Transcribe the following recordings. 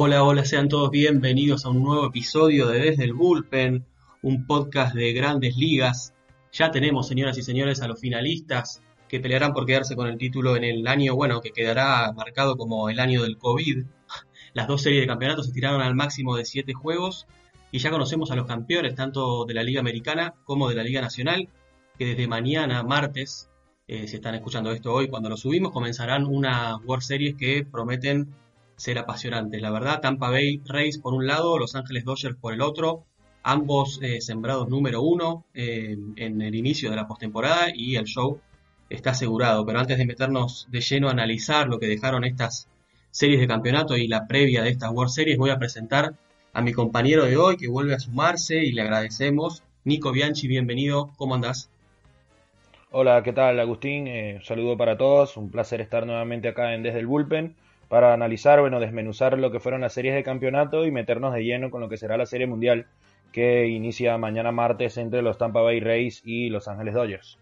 Hola, hola, sean todos bienvenidos a un nuevo episodio de Desde el Bullpen, un podcast de grandes ligas. Ya tenemos, señoras y señores, a los finalistas que pelearán por quedarse con el título en el año, bueno, que quedará marcado como el año del COVID. Las dos series de campeonatos se tiraron al máximo de siete juegos y ya conocemos a los campeones tanto de la Liga Americana como de la Liga Nacional, que desde mañana, martes, eh, si están escuchando esto hoy, cuando lo subimos, comenzarán una World Series que prometen ser apasionantes. La verdad, Tampa Bay Rays por un lado, Los Ángeles Dodgers por el otro, ambos eh, sembrados número uno en el inicio de la postemporada y el show está asegurado. Pero antes de meternos de lleno a analizar lo que dejaron estas series de campeonato y la previa de estas World Series, voy a presentar a mi compañero de hoy que vuelve a sumarse y le agradecemos. Nico Bianchi, bienvenido, ¿cómo andás? Hola, ¿qué tal Agustín? Eh, saludo para todos, un placer estar nuevamente acá en Desde el Bullpen para analizar, bueno, desmenuzar lo que fueron las series de campeonato y meternos de lleno con lo que será la serie mundial que inicia mañana martes entre los Tampa Bay Rays y Los Ángeles Dodgers.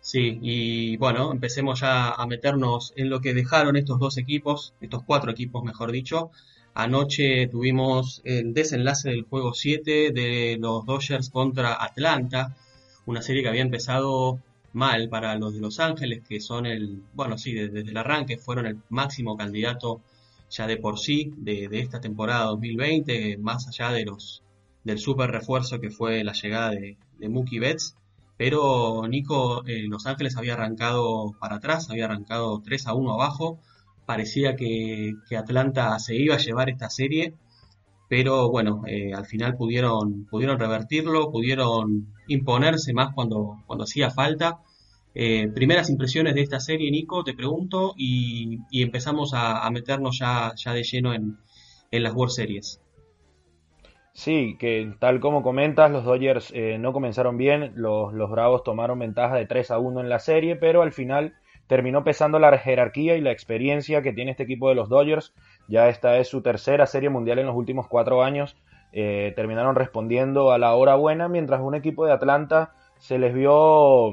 Sí, y bueno, empecemos ya a meternos en lo que dejaron estos dos equipos, estos cuatro equipos mejor dicho. Anoche tuvimos el desenlace del juego 7 de los Dodgers contra Atlanta, una serie que había empezado mal para los de Los Ángeles, que son el, bueno, sí, desde, el arranque fueron el máximo candidato ya de por sí de, esta temporada 2020, más allá de los del super refuerzo que fue la llegada de, Mookie Betts. Pero Nico, eh, Los Ángeles había arrancado para atrás, había arrancado 3 a 1 abajo. Parecía que, que Atlanta se iba a llevar esta serie pero bueno, eh, al final pudieron, pudieron revertirlo, pudieron imponerse más cuando, cuando hacía falta. Eh, primeras impresiones de esta serie, Nico, te pregunto, y, empezamos a, meternos ya, ya de lleno en, las World Series. Sí, que tal como comentas, los Dodgers eh, no comenzaron bien, los, los Bravos tomaron ventaja de 3 a 1 en la serie, pero al final terminó pesando la jerarquía y la experiencia que tiene este equipo de los Dodgers. Ya esta es su tercera serie mundial en los últimos cuatro años. Eh, terminaron respondiendo a la hora buena, mientras un equipo de Atlanta se les vio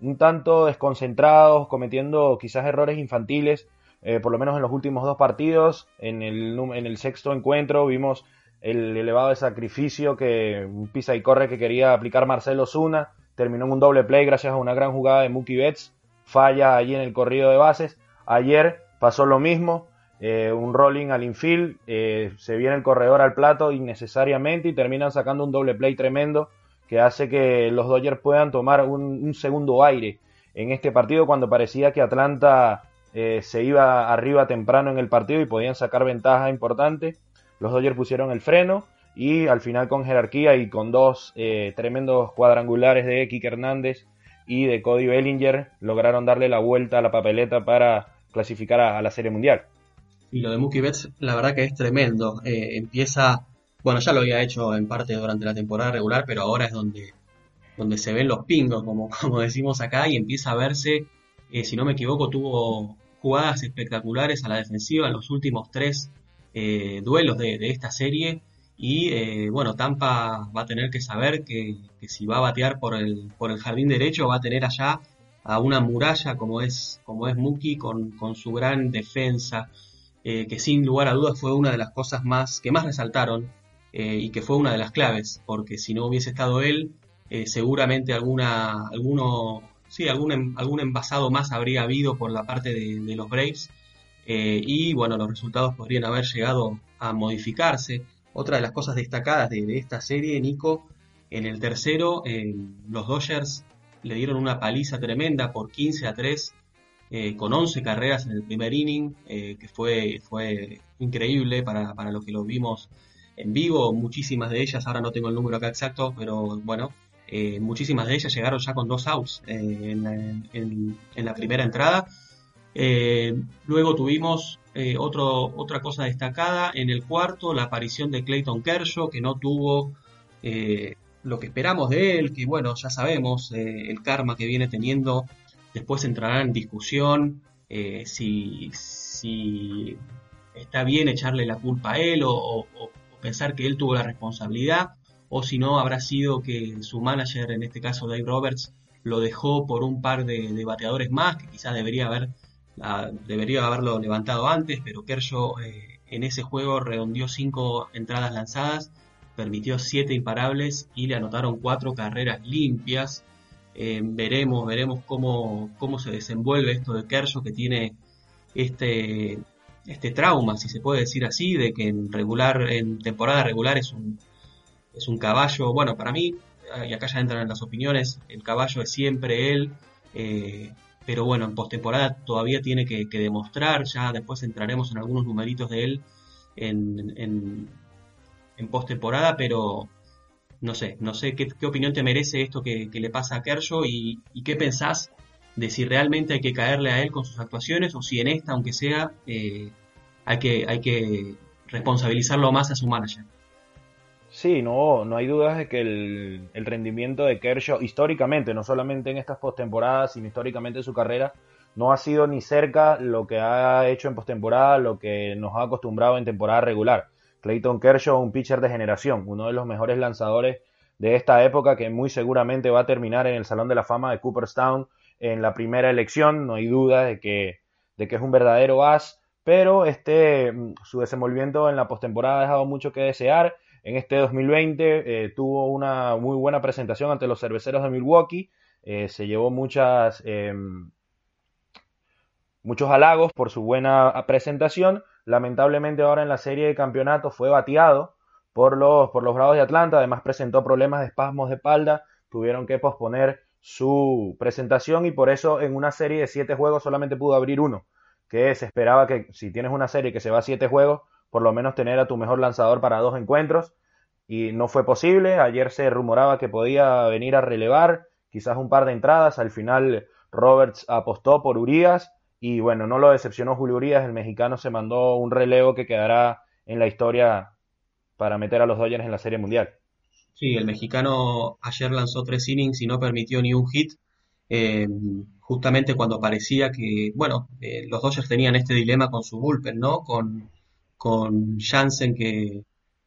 un tanto desconcentrados, cometiendo quizás errores infantiles, eh, por lo menos en los últimos dos partidos. En el, en el sexto encuentro vimos el elevado de sacrificio que un pisa y corre que quería aplicar Marcelo Zuna. Terminó en un doble play gracias a una gran jugada de Mookie Betts falla allí en el corrido de bases. Ayer pasó lo mismo, eh, un rolling al infield, eh, se viene el corredor al plato innecesariamente y terminan sacando un doble play tremendo que hace que los Dodgers puedan tomar un, segundo aire en este partido cuando parecía que Atlanta eh, se iba arriba temprano en el partido y podían sacar ventaja importante. Los Dodgers pusieron el freno y al final con jerarquía y con dos tremendos cuadrangulares de Kike Hernández y de Cody Bellinger lograron darle la vuelta a la papeleta para clasificar a, la Serie Mundial. Y lo de Mookie Betts, la verdad que es tremendo. Eh, empieza, bueno, ya lo había hecho en parte durante la temporada regular, pero ahora es donde, donde se ven los pingos, como, como decimos acá, y empieza a verse, eh, si no me equivoco, tuvo jugadas espectaculares a la defensiva en los últimos tres eh, duelos de, de, esta serie. Y eh, bueno, Tampa va a tener que saber que, si va a batear por el, por el jardín derecho va a tener allá a una muralla como es, como es Mookie con, con su gran defensa, eh, que sin lugar a dudas fue una de las cosas más que más resaltaron eh, y que fue una de las claves, porque si no hubiese estado él, seguramente alguna, alguno, sí, algún, algún envasado más habría habido por la parte de, los Braves. y bueno, los resultados podrían haber llegado a modificarse. Otra de las cosas destacadas de, esta serie, Nico, en el tercero, eh, los Dodgers le dieron una paliza tremenda por 15 a 3, eh, con 11 carreras en el primer inning, eh, que fue, fue increíble para, los que lo vimos en vivo, muchísimas de ellas, ahora no tengo el número acá exacto, pero bueno, eh, muchísimas de ellas llegaron ya con dos outs eh, en, la, primera entrada. Eh, luego tuvimos otra cosa destacada en el cuarto, la aparición de Clayton Kershaw, que no tuvo lo que esperamos de él, que bueno, ya sabemos el karma que viene teniendo. Después entrará en discusión si, si, está bien echarle la culpa a él o pensar que él tuvo la responsabilidad o si no habrá sido que su manager, en este caso Dave Roberts, lo dejó por un par de, bateadores más, que quizás debería, haber, debería haberlo levantado antes, pero Kershaw eh, en ese juego redondeó cinco entradas lanzadas, permitió siete imparables y le anotaron cuatro carreras limpias. Eh, veremos, veremos cómo, cómo se desenvuelve esto de Kershaw, que tiene este, este trauma, si se puede decir así, de que en regular, en temporada regular es un es un caballo, bueno, para mí, y acá ya entran las opiniones, el caballo es siempre él, eh, pero bueno, en postemporada todavía tiene que, demostrar, ya después entraremos en algunos numeritos de él en, en, en postemporada, pero no sé, no sé qué, opinión te merece esto que, le pasa a Kershaw y, qué pensás de si realmente hay que caerle a él con sus actuaciones o si en esta, aunque sea, eh, hay, que, hay que responsabilizarlo más a su manager. Sí, no, no hay dudas de que el, rendimiento de Kershaw históricamente, no solamente en estas postemporadas, sino históricamente en su carrera, no ha sido ni cerca lo que ha hecho en postemporada, lo que nos ha acostumbrado en temporada regular. Clayton Kershaw, un pitcher de generación, uno de los mejores lanzadores de esta época que muy seguramente va a terminar en el Salón de la Fama de Cooperstown en la primera elección, no hay duda de que, de que es un verdadero as, pero este, su desenvolvimiento en la postemporada ha dejado mucho que desear en este 2020 eh, tuvo una muy buena presentación ante los cerveceros de Milwaukee. Eh, se llevó muchas, em, muchos halagos por su buena presentación. Lamentablemente ahora en la serie de campeonato fue bateado por los, por los Bravos de Atlanta. Además presentó problemas de espasmos de espalda. Tuvieron que posponer su presentación y por eso en una serie de siete juegos solamente pudo abrir uno. Que se esperaba que si tienes una serie que se va a siete juegos, por lo menos tener a tu mejor lanzador para dos encuentros y no fue posible. Ayer se rumoraba que podía venir a relevar quizás un par de entradas. Al final Roberts apostó por Urias y bueno, no lo decepcionó Julio Urias. El mexicano se mandó un relevo que quedará en la historia para meter a los Dodgers en la Serie Mundial. Sí, el mexicano ayer lanzó tres innings y no permitió ni un hit. Eh, justamente cuando parecía que, bueno, eh, los Dodgers tenían este dilema con su bullpen, ¿no? Con con que,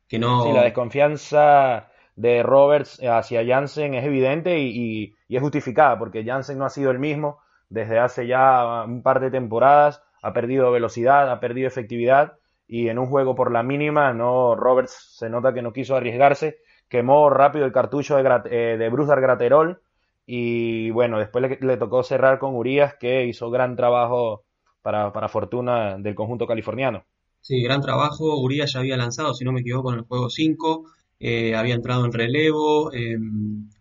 que no... Sí, la desconfianza de Roberts hacia Jansen es evidente y, es justificada porque Jansen no ha sido el mismo desde hace ya un par de temporadas, ha perdido velocidad, ha perdido efectividad y en un juego por la mínima no Roberts se nota que no quiso arriesgarse, quemó rápido el cartucho de, eh, de Graterol y bueno, después le, tocó cerrar con Urias que hizo gran trabajo para, para fortuna del conjunto californiano. Sí, gran trabajo. Urias ya había lanzado, si no me equivoco, en el juego 5. Eh, había entrado en relevo. Eh,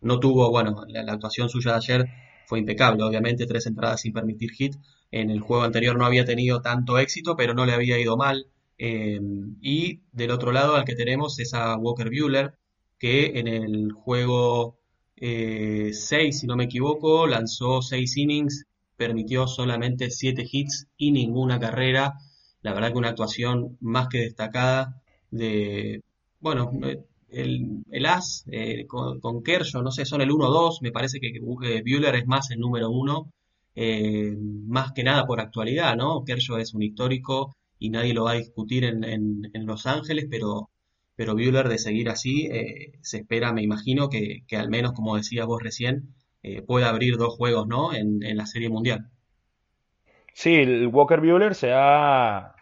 no tuvo, bueno, la, actuación suya de ayer fue impecable. Obviamente, tres entradas sin permitir hit. En el juego anterior no había tenido tanto éxito, pero no le había ido mal. Eh, y del otro lado, al que tenemos es a Walker Bueller, que en el juego 6, si no me equivoco, lanzó 6 innings, permitió solamente 7 hits y ninguna carrera la verdad que una actuación más que destacada de, bueno, el, el as eh, con, con, Kershaw, no sé, son el 1-2, me parece que eh, Bueller es más el número 1, eh, más que nada por actualidad, ¿no? Kershaw es un histórico y nadie lo va a discutir en, en, Los Ángeles, pero, pero Bueller de seguir así, se espera, me imagino, que, al menos, como decías vos recién, pueda abrir dos juegos, ¿no? En, en la Serie Mundial. Sí, el Walker Bueller se ha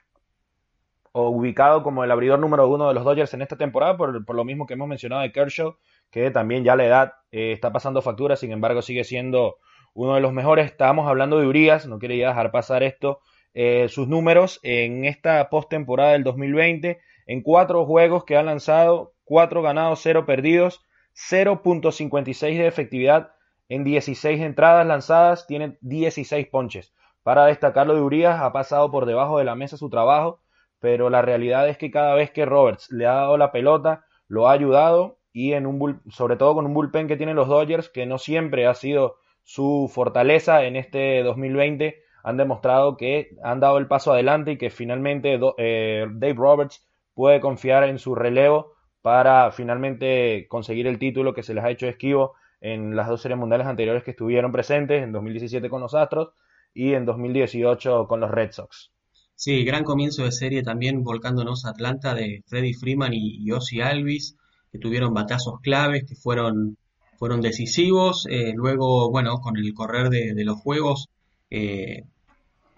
ubicado como el abridor número uno de los Dodgers en esta temporada, por, lo mismo que hemos mencionado de Kershaw, que también ya la edad eh, está pasando factura, sin embargo sigue siendo uno de los mejores. Estábamos hablando de Urias, no quería dejar pasar esto. Eh, sus números en esta postemporada del 2020, en cuatro juegos que ha lanzado, cuatro ganados, cero perdidos, 0.56 de efectividad en 16 entradas lanzadas, tiene 16 ponches. Para destacarlo de Urias, ha pasado por debajo de la mesa su trabajo, pero la realidad es que cada vez que Roberts le ha dado la pelota, lo ha ayudado y en un sobre todo con un bullpen que tienen los Dodgers, que no siempre ha sido su fortaleza en este 2020, han demostrado que han dado el paso adelante y que finalmente eh, Dave Roberts puede confiar en su relevo para finalmente conseguir el título que se les ha hecho esquivo en las dos series mundiales anteriores que estuvieron presentes, en 2017 con los Astros y en 2018 con los Red Sox. Sí, gran comienzo de serie también volcándonos a Atlanta de Freddie Freeman y, Ozzy Alvis, que tuvieron batazos claves, que fueron, fueron decisivos. Eh, luego, bueno, con el correr de, los juegos, eh,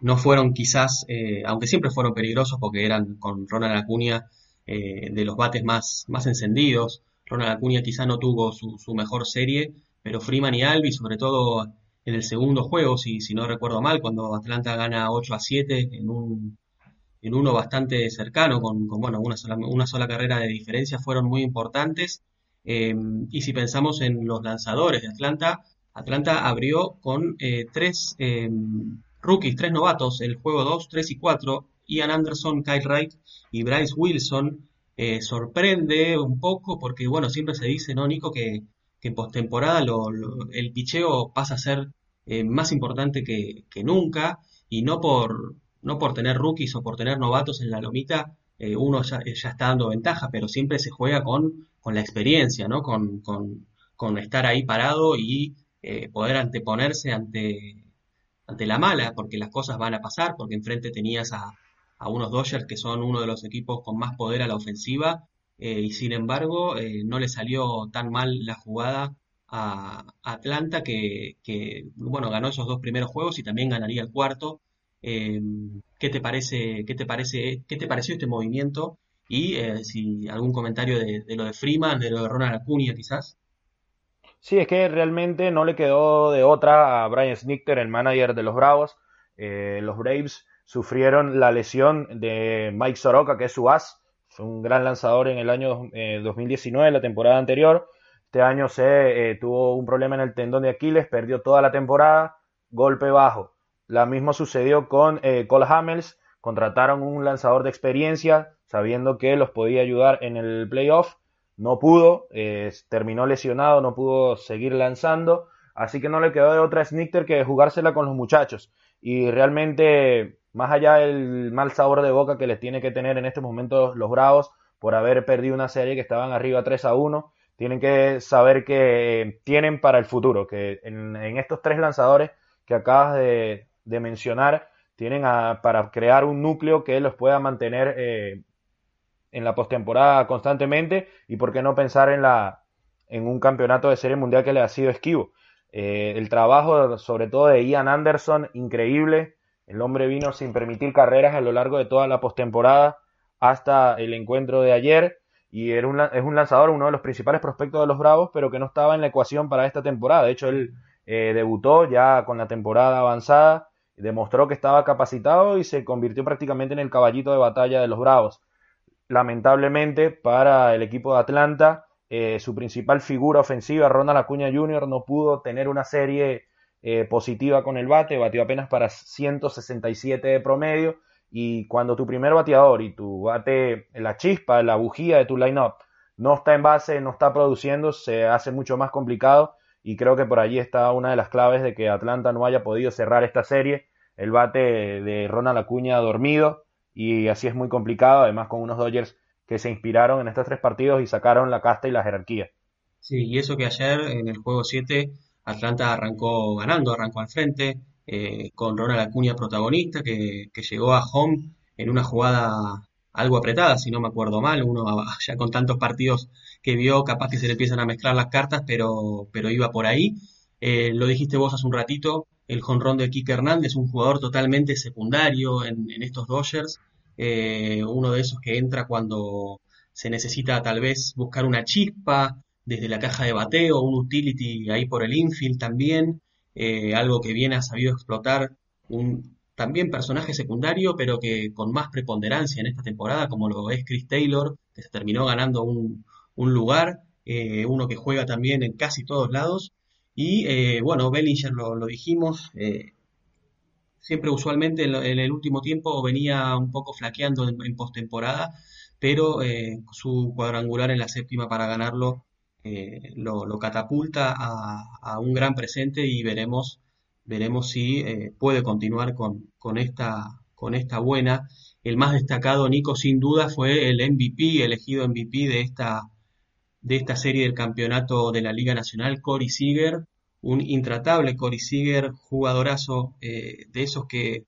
no fueron quizás, eh, aunque siempre fueron peligrosos porque eran con Ronald Acuña de los bates más, más encendidos. Ronald Acuña quizá no tuvo su, su mejor serie, pero Freeman y Alvis, sobre todo en el segundo juego, si, si no recuerdo mal, cuando Atlanta gana 8 a 7 en, un, en uno bastante cercano, con, bueno, una sola, una sola carrera de diferencia, fueron muy importantes. Eh, y si pensamos en los lanzadores de Atlanta, Atlanta abrió con eh, tres eh, rookies, tres novatos, el juego 2, 3 y 4, Ian Anderson, Kyle Wright y Bryce Wilson. sorprende un poco porque, bueno, siempre se dice, ¿no, Nico? Que en postemporada el picheo pasa a ser eh, más importante que, nunca y no por, no por tener rookies o por tener novatos en la lomita, eh, uno ya, está dando ventaja, pero siempre se juega con, con la experiencia, ¿no? Con, con, estar ahí parado y eh, poder anteponerse ante, ante la mala, porque las cosas van a pasar, porque enfrente tenías a, a unos Dodgers que son uno de los equipos con más poder a la ofensiva eh, y sin embargo eh, no le salió tan mal la jugada a Atlanta que, bueno ganó esos dos primeros juegos y también ganaría el cuarto. Eh, ¿qué te parece qué te parece qué te pareció este movimiento y si algún comentario de, lo de Freeman de lo de Ronald Acuña quizás Sí, es que realmente no le quedó de otra a Brian Snicker, el manager de los Bravos. los Braves sufrieron la lesión de Mike Soroka, que es su as, fue un gran lanzador en el año 2019, eh, la temporada anterior. Este año se eh, tuvo un problema en el tendón de Aquiles, perdió toda la temporada, golpe bajo. La misma sucedió con eh, Cole Hamels, contrataron un lanzador de experiencia, sabiendo que los podía ayudar en el playoff, no pudo, terminó lesionado, no pudo seguir lanzando, así que no le quedó de otra Snicker que jugársela con los muchachos. Y realmente más allá del mal sabor de boca que les tiene que tener en estos momentos los Bravos por haber perdido una serie que estaban arriba 3 a 1, tienen que saber que tienen para el futuro, que en, estos tres lanzadores que acabas de, mencionar, tienen para crear un núcleo que los pueda mantener eh, en la postemporada constantemente y por qué no pensar en, la, en un campeonato de serie mundial que le ha sido esquivo. Eh, el trabajo sobre todo de Ian Anderson, increíble, el hombre vino sin permitir carreras a lo largo de toda la postemporada hasta el encuentro de ayer y era un, es un lanzador, uno de los principales prospectos de los Bravos, pero que no estaba en la ecuación para esta temporada. De hecho, él eh, debutó ya con la temporada avanzada, demostró que estaba capacitado y se convirtió prácticamente en el caballito de batalla de los Bravos. Lamentablemente para el equipo de Atlanta, eh, su principal figura ofensiva, Ronald Acuña Jr., no pudo tener una serie eh, positiva con el bate, batió apenas para 167 de promedio. Y cuando tu primer bateador y tu bate, la chispa, la bujía de tu line-up no está en base, no está produciendo, se hace mucho más complicado. Y creo que por allí está una de las claves de que Atlanta no haya podido cerrar esta serie. El bate de Ronald Acuña dormido y así es muy complicado, además con unos Dodgers que se inspiraron en estos tres partidos y sacaron la casta y la jerarquía. Sí, y eso que ayer en el juego 7 Atlanta arrancó ganando, arrancó al frente, eh, con Ronald Acuña protagonista, que, llegó a home en una jugada algo apretada, si no me acuerdo mal, uno ya con tantos partidos que vio, capaz que se le empiezan a mezclar las cartas, pero, pero iba por ahí. Eh, lo dijiste vos hace un ratito, el jonrón de Kike Hernández, un jugador totalmente secundario en, estos Dodgers, eh, uno de esos que entra cuando se necesita tal vez buscar una chispa, desde la caja de bateo, un utility ahí por el infield también, eh, algo que bien ha sabido explotar un también personaje secundario, pero que con más preponderancia en esta temporada, como lo es Chris Taylor, que se terminó ganando un, lugar, eh, uno que juega también en casi todos lados. Y eh, bueno, Bellinger lo, dijimos, siempre usualmente en, el último tiempo venía un poco flaqueando en, en postemporada, pero su cuadrangular en la séptima para ganarlo eh, lo, catapulta a, un gran presente y veremos, veremos si eh, puede continuar con, con, esta, con esta buena. El más destacado, Nico, sin duda, fue el MVP, elegido MVP de esta, de esta serie del campeonato de la Liga Nacional, Cory Seager, un intratable Cory Seager, jugadorazo de esos que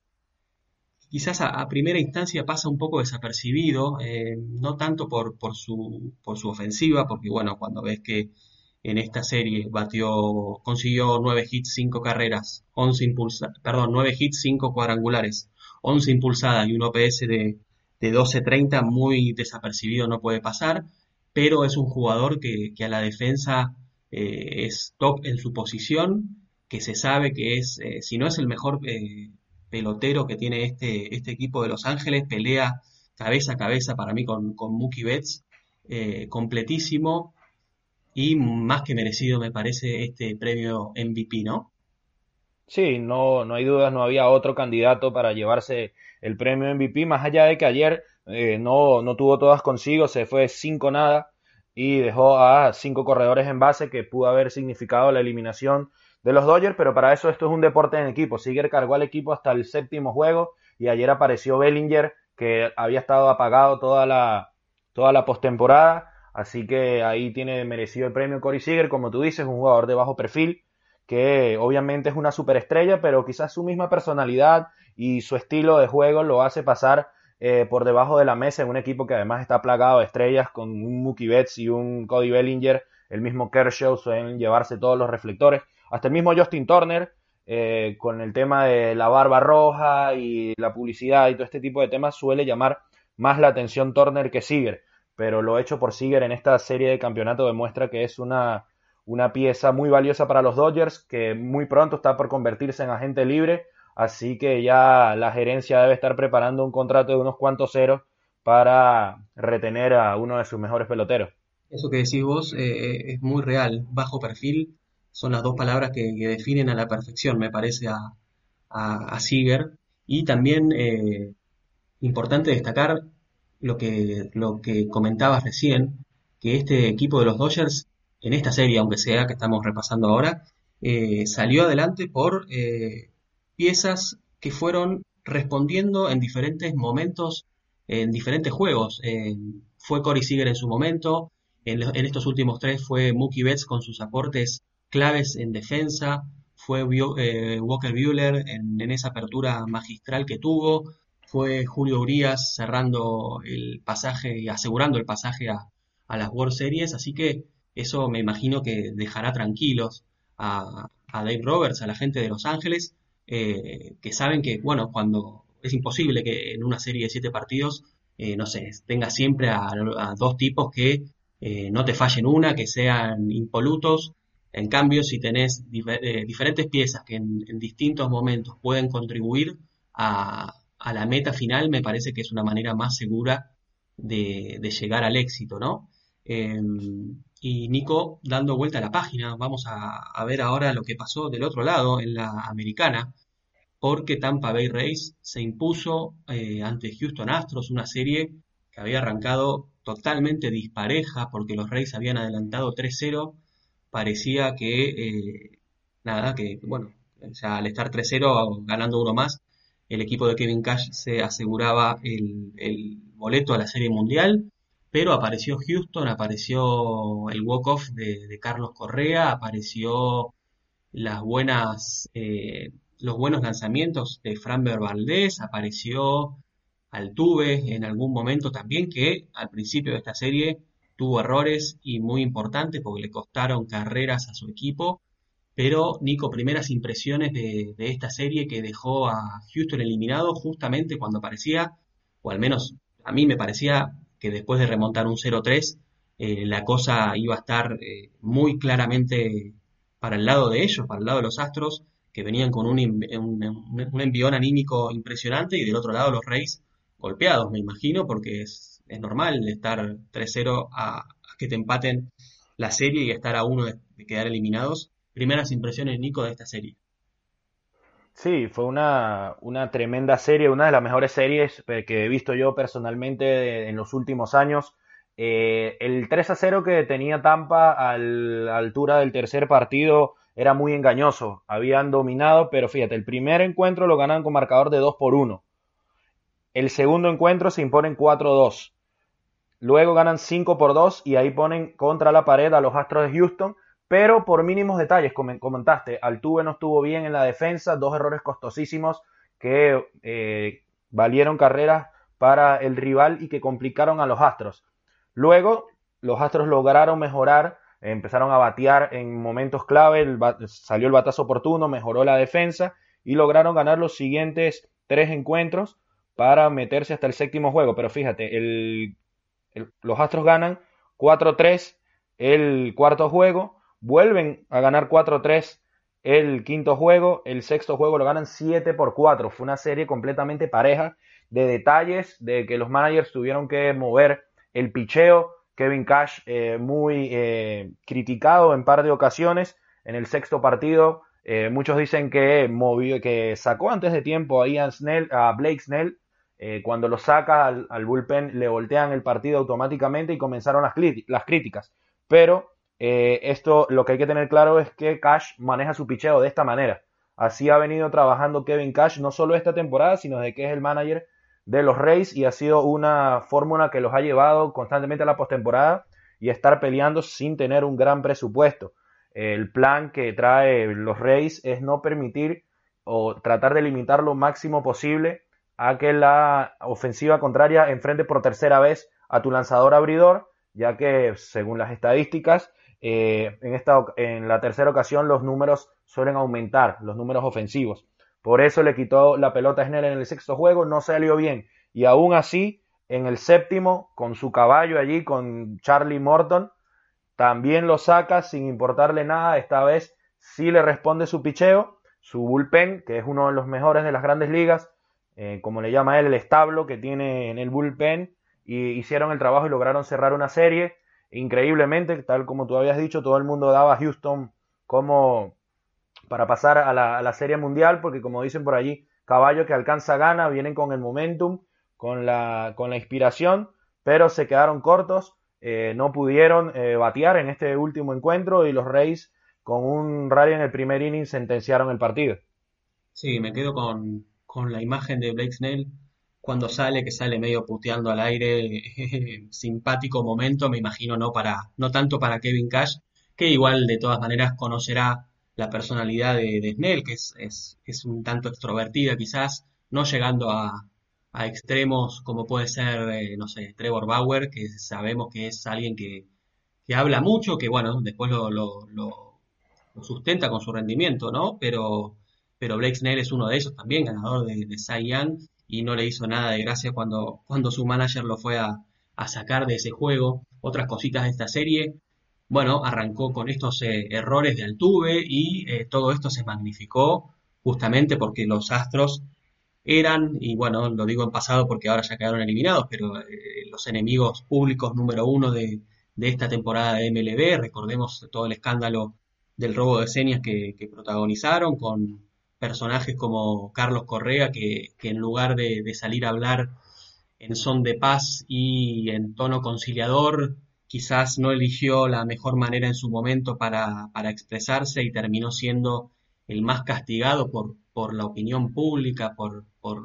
quizás a, primera instancia pasa un poco desapercibido, eh, no tanto por, por, su, por su ofensiva, porque bueno, cuando ves que en esta serie batió, consiguió 9 hits, 5 carreras, 11 impulsa, perdón, 9 hits, 5 cuadrangulares, 11 impulsadas y un OPS de, de 12-30, muy desapercibido no puede pasar, pero es un jugador que, a la defensa eh, es top en su posición, que se sabe que es, eh, si no es el mejor pelotero que tiene este, este equipo de Los Ángeles, pelea cabeza a cabeza para mí con, con Mookie Betts, eh, completísimo y más que merecido me parece este premio MVP, ¿no? Sí, no, no hay dudas, no había otro candidato para llevarse el premio MVP, más allá de que ayer eh, no, no tuvo todas consigo, se fue 5 nada y dejó a cinco corredores en base que pudo haber significado la eliminación de los Dodgers, pero para eso esto es un deporte en equipo. Seager cargó al equipo hasta el séptimo juego y ayer apareció Bellinger, que había estado apagado toda la, toda la postemporada. Así que ahí tiene merecido el premio Corey Seager, como tú dices, un jugador de bajo perfil, que obviamente es una superestrella, pero quizás su misma personalidad y su estilo de juego lo hace pasar eh, por debajo de la mesa en un equipo que además está plagado de estrellas con un Mookie Betts y un Cody Bellinger, el mismo Kershaw suelen llevarse todos los reflectores. Hasta el mismo Justin Turner, eh, con el tema de la barba roja y la publicidad y todo este tipo de temas, suele llamar más la atención Turner que Seager. Pero lo hecho por Seager en esta serie de campeonato demuestra que es una, una pieza muy valiosa para los Dodgers, que muy pronto está por convertirse en agente libre. Así que ya la gerencia debe estar preparando un contrato de unos cuantos ceros para retener a uno de sus mejores peloteros. Eso que decís vos eh, eh, es muy real, bajo perfil, son las dos palabras que, definen a la perfección, me parece, a, a, Seager. Y también eh, importante destacar lo que, lo que comentabas recién, que este equipo de los Dodgers, en esta serie, aunque sea que estamos repasando ahora, salió adelante por piezas que fueron respondiendo en diferentes momentos, en diferentes juegos. fue Corey Seager en su momento, en, en, estos últimos tres fue Mookie Betts con sus aportes claves en defensa, fue eh, Walker Buehler en, esa apertura magistral que tuvo, fue Julio Urias cerrando el pasaje y asegurando el pasaje a, las World Series, así que eso me imagino que dejará tranquilos a, Dave Roberts, a la gente de Los Ángeles, eh, que saben que, bueno, cuando es imposible que en una serie de siete partidos, eh, no sé, tenga siempre a, dos tipos que no te fallen una, que sean impolutos, en cambio, si tenés eh, diferentes piezas que en, distintos momentos pueden contribuir a, la meta final, me parece que es una manera más segura de, llegar al éxito, ¿no? Y Nico, dando vuelta a la página, vamos a, ver ahora lo que pasó del otro lado, en la americana, porque Tampa Bay Rays se impuso eh, ante Houston Astros, una serie que había arrancado totalmente dispareja, porque los Rays habían adelantado 3-0 parecía que, eh, nada, que, bueno, al estar 3-0, ganando uno más, el equipo de Kevin Cash se aseguraba el, boleto a la Serie Mundial, pero apareció Houston, apareció el walk-off de, Carlos Correa, apareció las buenas, eh, los buenos lanzamientos de Framber Valdés, apareció Altuve en algún momento también, que al principio de esta serie tuvo errores y muy importantes porque le costaron carreras a su equipo. Pero, Nico, primeras impresiones de, esta serie que dejó a Houston eliminado justamente cuando parecía, o al menos a mí me parecía que después de remontar un 0-3, eh, la cosa iba a estar eh, muy claramente para el lado de ellos, para el lado de los Astros, que venían con un, un, envión anímico impresionante, y del otro lado los Reyes golpeados, me imagino, porque es, es normal estar 3-0 a, que te empaten la serie y estar a uno de, quedar eliminados. Primeras impresiones, Nico, de esta serie. Sí, fue una, una, tremenda serie, una de las mejores series que he visto yo personalmente en los últimos años. Eh, el 3 a 0 que tenía Tampa a la altura del tercer partido era muy engañoso. Habían dominado, pero fíjate, el primer encuentro lo ganan con marcador de 2 por 1. El segundo encuentro se imponen 4-2. Luego ganan 5 por 2 y ahí ponen contra la pared a los Astros de Houston, pero por mínimos detalles, como comentaste, Altuve no estuvo bien en la defensa, dos errores costosísimos que eh, valieron carreras para el rival y que complicaron a los Astros. Luego, los Astros lograron mejorar, empezaron a batear en momentos clave, salió el batazo oportuno, mejoró la defensa y lograron ganar los siguientes tres encuentros para meterse hasta el séptimo juego. Pero fíjate, los Astros ganan 4-3 el cuarto juego, vuelven a ganar 4-3 el quinto juego, el sexto juego lo ganan 7 por 4. Fue una serie completamente pareja de detalles, de que los managers tuvieron que mover el picheo. Kevin Cash eh, muy eh, criticado en par de ocasiones. En el sexto partido, eh, muchos dicen que movió, que sacó antes de tiempo a Ian Snell, a Blake Snell. cuando lo saca al, bullpen, le voltean el partido automáticamente y comenzaron las, las críticas. Pero eh, esto lo que hay que tener claro es que Cash maneja su picheo de esta manera. Así ha venido trabajando Kevin Cash no solo esta temporada, sino de que es el manager de los Rays y ha sido una fórmula que los ha llevado constantemente a la postemporada y estar peleando sin tener un gran presupuesto. El plan que trae los Rays es no permitir o tratar de limitar lo máximo posible a que la ofensiva contraria enfrente por tercera vez a tu lanzador abridor, ya que según las estadísticas eh, en, esta, en la tercera ocasión los números suelen aumentar, los números ofensivos. Por eso le quitó la pelota a en el sexto juego, no salió bien. Y aún así, en el séptimo, con su caballo allí, con Charlie Morton, también lo saca sin importarle nada. Esta vez sí le responde su picheo, su bullpen, que es uno de los mejores de las grandes ligas, eh, como le llama él, el establo que tiene en el bullpen, y hicieron el trabajo y lograron cerrar una serie increíblemente, tal como tú habías dicho, todo el mundo daba a Houston como para pasar a la, Serie Mundial, porque como dicen por allí, caballo que alcanza gana, vienen con el momentum, con la, inspiración, pero se quedaron cortos, eh, no pudieron eh, batear en este último encuentro y los Reyes con un rally en el primer inning sentenciaron el partido. Sí, me quedo con la imagen de Blake Snell cuando sale, que sale medio puteando al aire, simpático momento, me imagino, no para, no tanto para Kevin Cash, que igual de todas maneras conocerá la personalidad de, Snell, que es, es, un tanto extrovertida quizás, no llegando a, a extremos como puede ser, eh, no sé, Trevor Bauer, que sabemos que es alguien que, que habla mucho, que bueno, después lo, lo, lo, sustenta con su rendimiento, ¿no? Pero, pero Blake Snell es uno de ellos también, ganador de, de Cy Young, y no le hizo nada de gracia cuando, cuando su manager lo fue a, sacar de ese juego. Otras cositas de esta serie, bueno, arrancó con estos eh, errores de Altuve y eh, todo esto se magnificó justamente porque los Astros eran, y bueno, lo digo en pasado porque ahora ya quedaron eliminados, pero eh, los enemigos públicos número uno de, de, esta temporada de MLB. Recordemos todo el escándalo del robo de señas que protagonizaron con personajes como Carlos Correa, que, en lugar de, salir a hablar en son de paz y en tono conciliador, quizás no eligió la mejor manera en su momento para, expresarse y terminó siendo el más castigado por, por la opinión pública, por, por,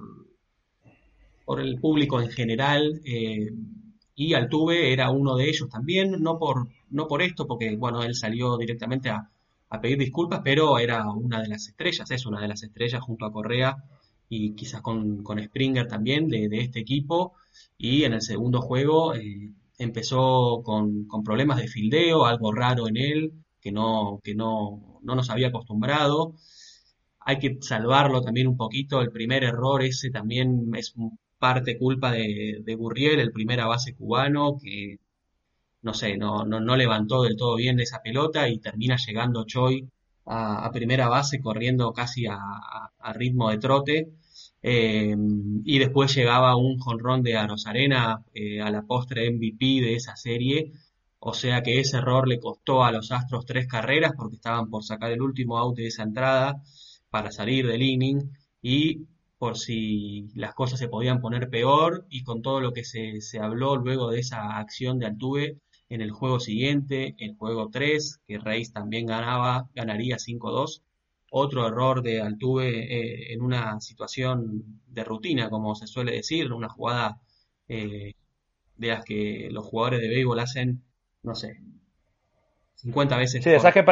por el público en general. Eh, y Altuve era uno de ellos también, no por, no por esto, porque bueno, él salió directamente a, a pedir disculpas, pero era una de las estrellas, es una de las estrellas junto a Correa y quizás con, Springer también de, este equipo. Y en el segundo juego eh, empezó con, problemas de fildeo, algo raro en él, que no, que no, no nos había acostumbrado. Hay que salvarlo también un poquito. El primer error ese también es parte culpa de, de Gurriel, el primera base cubano, que no sé, no, no, no levantó del todo bien de esa pelota y termina llegando Choi a, primera base corriendo casi a, ritmo de trote. Eh, y después llegaba un jonrón de Arosarena eh, a la postre MVP de esa serie. O sea que ese error le costó a los Astros tres carreras porque estaban por sacar el último out de esa entrada para salir del inning. Y por si las cosas se podían poner peor y con todo lo que se, se habló luego de esa acción de Altuve en el juego siguiente, el juego 3, que Reis también ganaba, ganaría 5-2. Otro error de Altuve eh, en una situación de rutina, como se suele decir, una jugada eh, de las que los jugadores de béisbol hacen, no sé, 50 veces. Sí, esas que,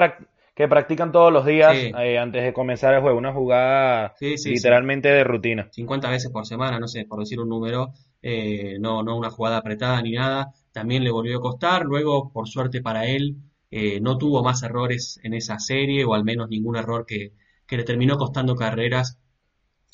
que practican todos los días eh, antes de comenzar el juego, una jugada literalmente de rutina. 50 veces por semana, no sé, por decir un número, eh, no, no una jugada apretada ni nada, también le volvió a costar, luego por suerte para él eh, no tuvo más errores en esa serie, o al menos ningún error que, que le terminó costando carreras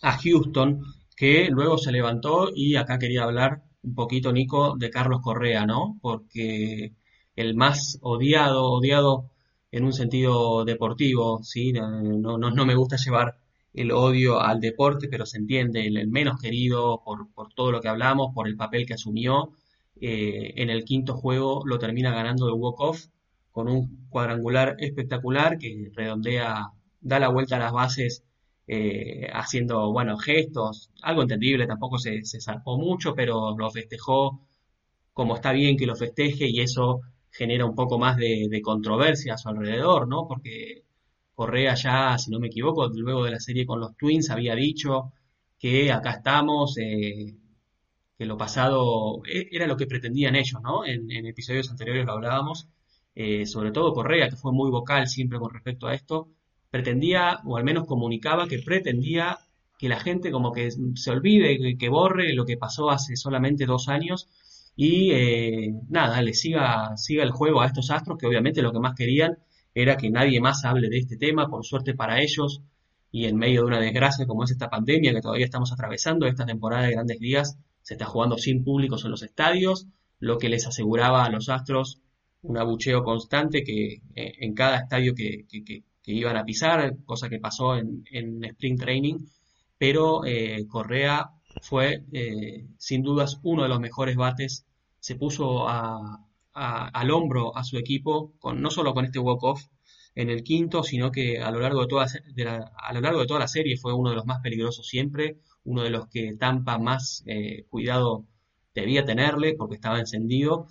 a Houston, que luego se levantó y acá quería hablar un poquito, Nico, de Carlos Correa, ¿no? Porque el más odiado, odiado en un sentido deportivo, ¿sí? No, no, me gusta llevar el odio al deporte, pero se entiende, el, menos querido por, por, todo lo que hablamos, por el papel que asumió. Eh, en el quinto juego lo termina ganando de walk-off con un cuadrangular espectacular que redondea, da la vuelta a las bases eh, haciendo, bueno, gestos, algo entendible, tampoco se, zarpó mucho, pero lo festejó como está bien que lo festeje y eso genera un poco más de, controversia a su alrededor, ¿no? Porque Correa ya, si no me equivoco, luego de la serie con los Twins había dicho que acá estamos, eh, que lo pasado e, era lo que pretendían ellos, ¿no? En, episodios anteriores lo hablábamos, eh, sobre todo Correa, que fue muy vocal siempre con respecto a esto, pretendía, o al menos comunicaba que pretendía que la gente como que se olvide, que borre lo que pasó hace solamente dos años y eh, nada, le siga, siga el juego a estos astros que obviamente lo que más querían era que nadie más hable de este tema, por suerte para ellos, y en medio de una desgracia como es esta pandemia que todavía estamos atravesando, esta temporada de grandes ligas se está jugando sin públicos en los estadios, lo que les aseguraba a los astros un abucheo constante que eh, en cada estadio que, que, iban a pisar, cosa que pasó en, en Spring Training, pero eh, Correa fue eh, sin dudas uno de los mejores bates. Se puso al hombro a su equipo, con, no solo con este walk-off en el quinto, sino que a lo, largo de toda, la, a lo largo de toda la serie fue uno de los más peligrosos siempre, uno de los que Tampa más eh, cuidado debía tenerle porque estaba encendido.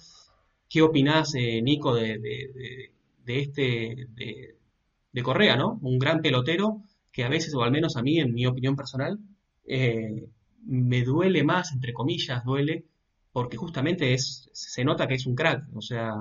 ¿Qué opinás, eh, Nico, de, de, este, de, Correa, ¿no? Un gran pelotero que a veces, o al menos a mí, en mi opinión personal, eh, me duele más, entre comillas, duele, porque justamente es, se nota que es un crack. O sea,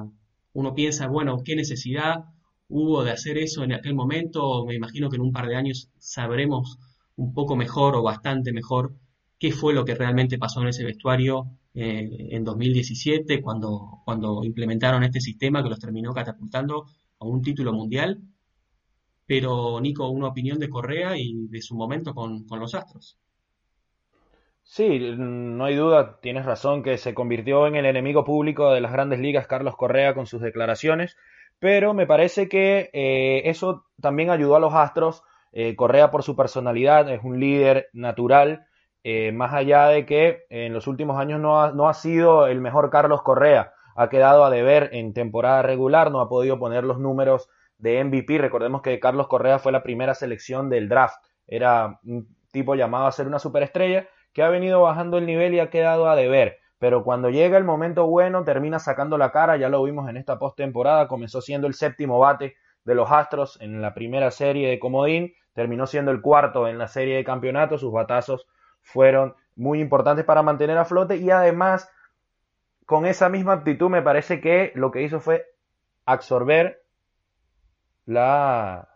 uno piensa, bueno, ¿qué necesidad hubo de hacer eso en aquel momento? Me imagino que en un par de años sabremos un poco mejor o bastante mejor qué fue lo que realmente pasó en ese vestuario eh, en 2017, cuando, cuando implementaron este sistema que los terminó catapultando a un título mundial. Pero, Nico, una opinión de Correa y de su momento con los Astros. Sí, no hay duda, tienes razón que se convirtió en el enemigo público de las grandes ligas Carlos Correa con sus declaraciones, pero me parece que eh, eso también ayudó a los Astros. Eh, Correa por su personalidad es un líder natural, eh, más allá de que en los últimos años no ha, no ha sido el mejor Carlos Correa, ha quedado a deber en temporada regular, no ha podido poner los números de MVP. Recordemos que Carlos Correa fue la primera selección del draft, era un tipo llamado a ser una superestrella que ha venido bajando el nivel y ha quedado a deber. Pero cuando llega el momento bueno, termina sacando la cara, ya lo vimos en esta postemporada, comenzó siendo el séptimo bate de los Astros en la primera serie de Comodín, terminó siendo el cuarto en la serie de campeonato, sus batazos fueron muy importantes para mantener a flote y además con esa misma actitud me parece que lo que hizo fue absorber la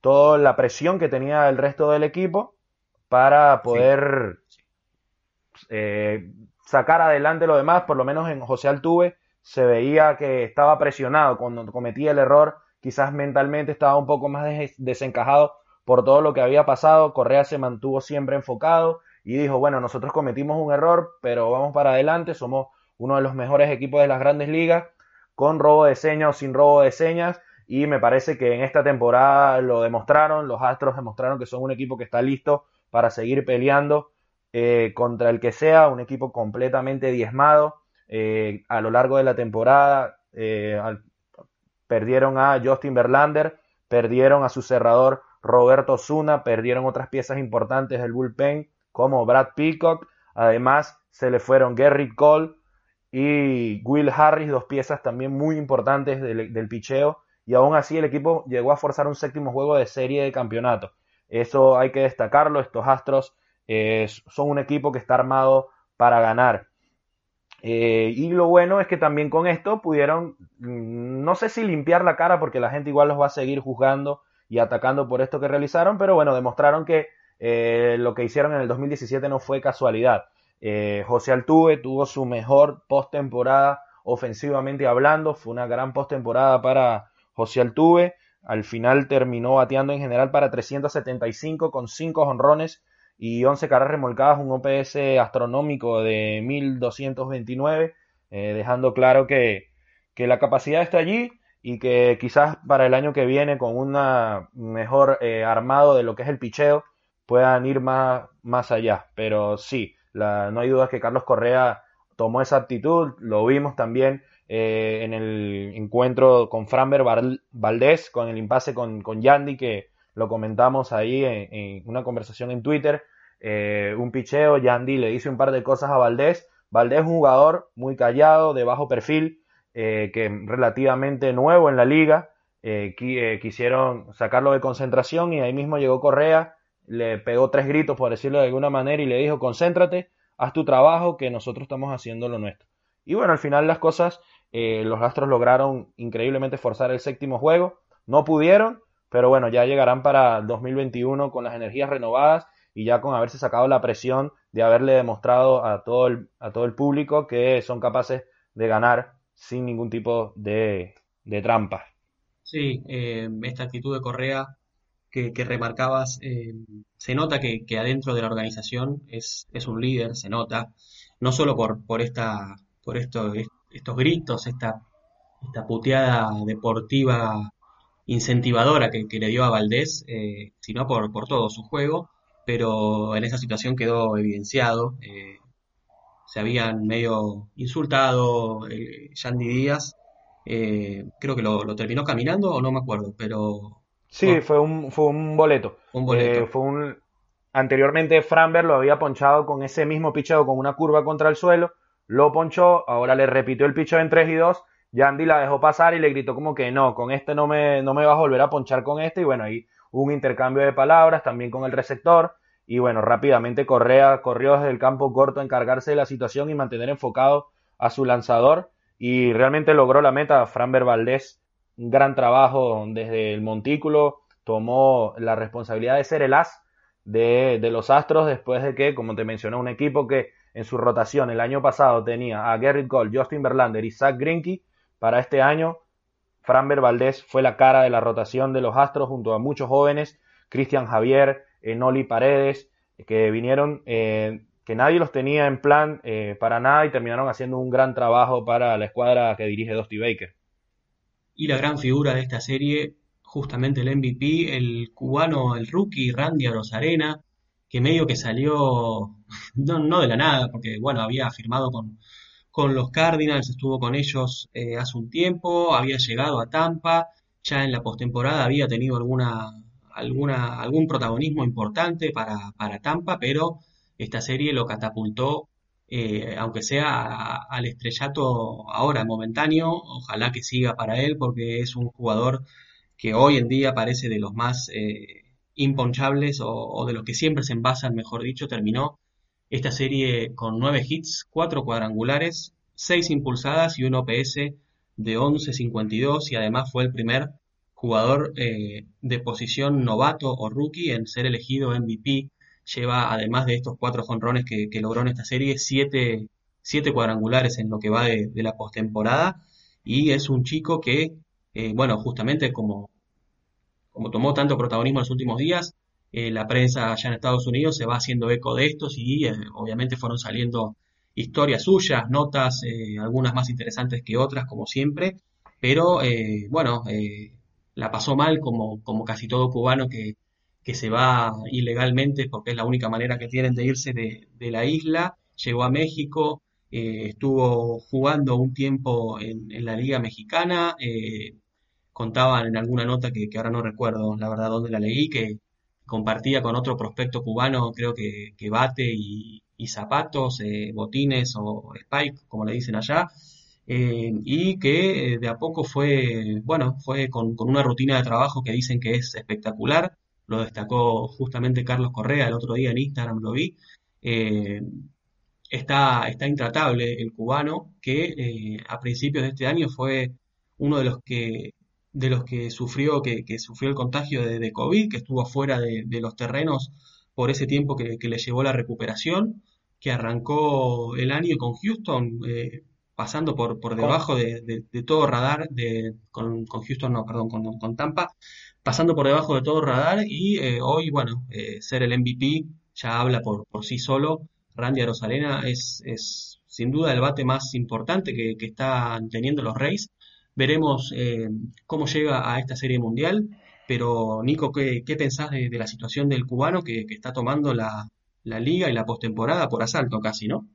toda la presión que tenía el resto del equipo para poder eh, sacar adelante lo demás, por lo menos en José Altuve se veía que estaba presionado. Cuando cometía el error, quizás mentalmente estaba un poco más desencajado por todo lo que había pasado, Correa se mantuvo siempre enfocado y dijo, bueno, nosotros cometimos un error, pero vamos para adelante, somos uno de los mejores equipos de las grandes ligas, con robo de señas o sin robo de señas, y me parece que en esta temporada lo demostraron, los Astros demostraron que son un equipo que está listo para seguir peleando eh, contra el que sea, un equipo completamente diezmado eh, a lo largo de la temporada. Eh, perdieron a Justin Verlander, perdieron a su cerrador Roberto Zuna, perdieron otras piezas importantes del bullpen como Brad Peacock. Además, se le fueron Gary Cole y Will Harris, dos piezas también muy importantes del, picheo. Y aún así el equipo llegó a forzar un séptimo juego de serie de campeonato. Eso hay que destacarlo. Estos Astros eh, son un equipo que está armado para ganar. Eh, y lo bueno es que también con esto pudieron, mm, no sé si limpiar la cara, porque la gente igual los va a seguir juzgando y atacando por esto que realizaron, pero bueno, demostraron que eh, lo que hicieron en el 2017 no fue casualidad. Eh, José Altuve tuvo su mejor postemporada ofensivamente hablando, fue una gran postemporada para José Altuve. Al final terminó bateando en general para 375 con 5 honrones y 11 carreras remolcadas, un OPS astronómico de 1229, eh, dejando claro que, la capacidad está allí y que quizás para el año que viene con un mejor eh, armado de lo que es el picheo puedan ir más, más allá. Pero sí, no hay duda que Carlos Correa tomó esa actitud, lo vimos también eh, en el encuentro con Framber Valdés, con el impasse con, con Yandy, que lo comentamos ahí en, una conversación en Twitter, eh, un picheo, Yandy le dice un par de cosas a Valdés, Valdés es un jugador muy callado, de bajo perfil, eh, que relativamente nuevo en la liga, quisieron sacarlo de concentración y ahí mismo llegó Correa le pegó tres gritos, por decirlo de alguna manera, y le dijo, concéntrate, haz tu trabajo, que nosotros estamos haciendo lo nuestro. Y bueno, al final las cosas, eh, los Astros lograron increíblemente forzar el séptimo juego, no pudieron, pero bueno, ya llegarán para 2021 con las energías renovadas y ya con haberse sacado la presión de haberle demostrado a todo el, a todo el público que son capaces de ganar sin ningún tipo de, de trampa. Sí, eh, esta actitud de Correa que, remarcabas, eh, se nota que, adentro de la organización es, un líder, se nota, no solo por, por, esta, por esto, estos gritos, esta, esta puteada deportiva incentivadora que, le dio a Valdés, eh, sino por, por todo su juego, pero en esa situación quedó evidenciado. Eh, se habían medio insultado Yandy Díaz, creo que lo, lo, terminó caminando o no me acuerdo, pero Sí, fue un, fue un boleto. Un boleto. Eh, fue un... Anteriormente Framberg lo había ponchado con ese mismo picheo, con una curva contra el suelo, lo ponchó, ahora le repitió el picheo en 3 y 2, Yandy la dejó pasar y le gritó como que no, con este no me, no me vas a volver a ponchar con este, y bueno, ahí hubo un intercambio de palabras también con el receptor, y bueno, rápidamente Correa corrió desde el campo corto a encargarse de la situación y mantener enfocado a su lanzador, y realmente logró la meta, Framberg Valdés un gran trabajo desde el montículo, tomó la responsabilidad de ser el as de, los Astros después de que, como te mencioné, un equipo que en su rotación el año pasado tenía a Gerrit Cole, Justin Verlander y Zach Greinke, para este año Framber Valdés fue la cara de la rotación de los Astros junto a muchos jóvenes, Cristian Javier, Noli Paredes, que vinieron, eh, que nadie los tenía en plan eh, para nada y terminaron haciendo un gran trabajo para la escuadra que dirige Dusty Baker. Y la gran figura de esta serie, justamente el MVP, el cubano, el rookie Randy Rosarena, que medio que salió, no, de la nada, porque bueno, había firmado con, con los Cardinals, estuvo con ellos eh, hace un tiempo, había llegado a Tampa, ya en la postemporada había tenido alguna, alguna, algún protagonismo importante para, para Tampa, pero esta serie lo catapultó eh, aunque sea al estrellato ahora momentáneo, ojalá que siga para él porque es un jugador que hoy en día parece de los más eh, imponchables o, de los que siempre se envasan, mejor dicho, terminó esta serie con nueve hits, cuatro cuadrangulares, seis impulsadas y un OPS de 11.52 y además fue el primer jugador eh, de posición novato o rookie en ser elegido MVP lleva, además de estos cuatro jonrones que, logró en esta serie, siete, siete cuadrangulares en lo que va de, la postemporada. Y es un chico que, eh, bueno, justamente como, como tomó tanto protagonismo en los últimos días, eh, la prensa allá en Estados Unidos se va haciendo eco de estos y eh, obviamente fueron saliendo historias suyas, notas, algunas más interesantes que otras, como siempre, pero bueno, la pasó mal como, como casi todo cubano que, que se va ilegalmente porque es la única manera que tienen de irse de, la isla, llegó a México, eh, estuvo jugando un tiempo en, la Liga Mexicana, eh, contaban en alguna nota que, ahora no recuerdo la verdad dónde la leí, que compartía con otro prospecto cubano, creo que, que bate y, zapatos, eh, botines o spike, como le dicen allá, eh, y que eh, de a poco fue, bueno, fue con, una rutina de trabajo que dicen que es espectacular, lo destacó justamente Carlos Correa el otro día en Instagram, lo vi, está, está intratable el cubano, que a principios de este año fue uno de los que de los que sufrió, que, sufrió el contagio de, COVID, que estuvo fuera de, los terrenos por ese tiempo que, le llevó la recuperación, que arrancó el año con Houston, eh, pasando por, por debajo de, todo radar, de, con, Houston, no, perdón, con, Tampa, pasando por debajo de todo radar y eh, hoy, bueno, eh, ser el MVP ya habla por, por sí solo. Randy Arosalena es, es sin duda el bate más importante que, que están teniendo los Rays Veremos eh, cómo llega a esta serie mundial. Pero, Nico, ¿qué, pensás de, la situación del cubano que, está tomando la, liga y la postemporada por asalto casi, ¿no?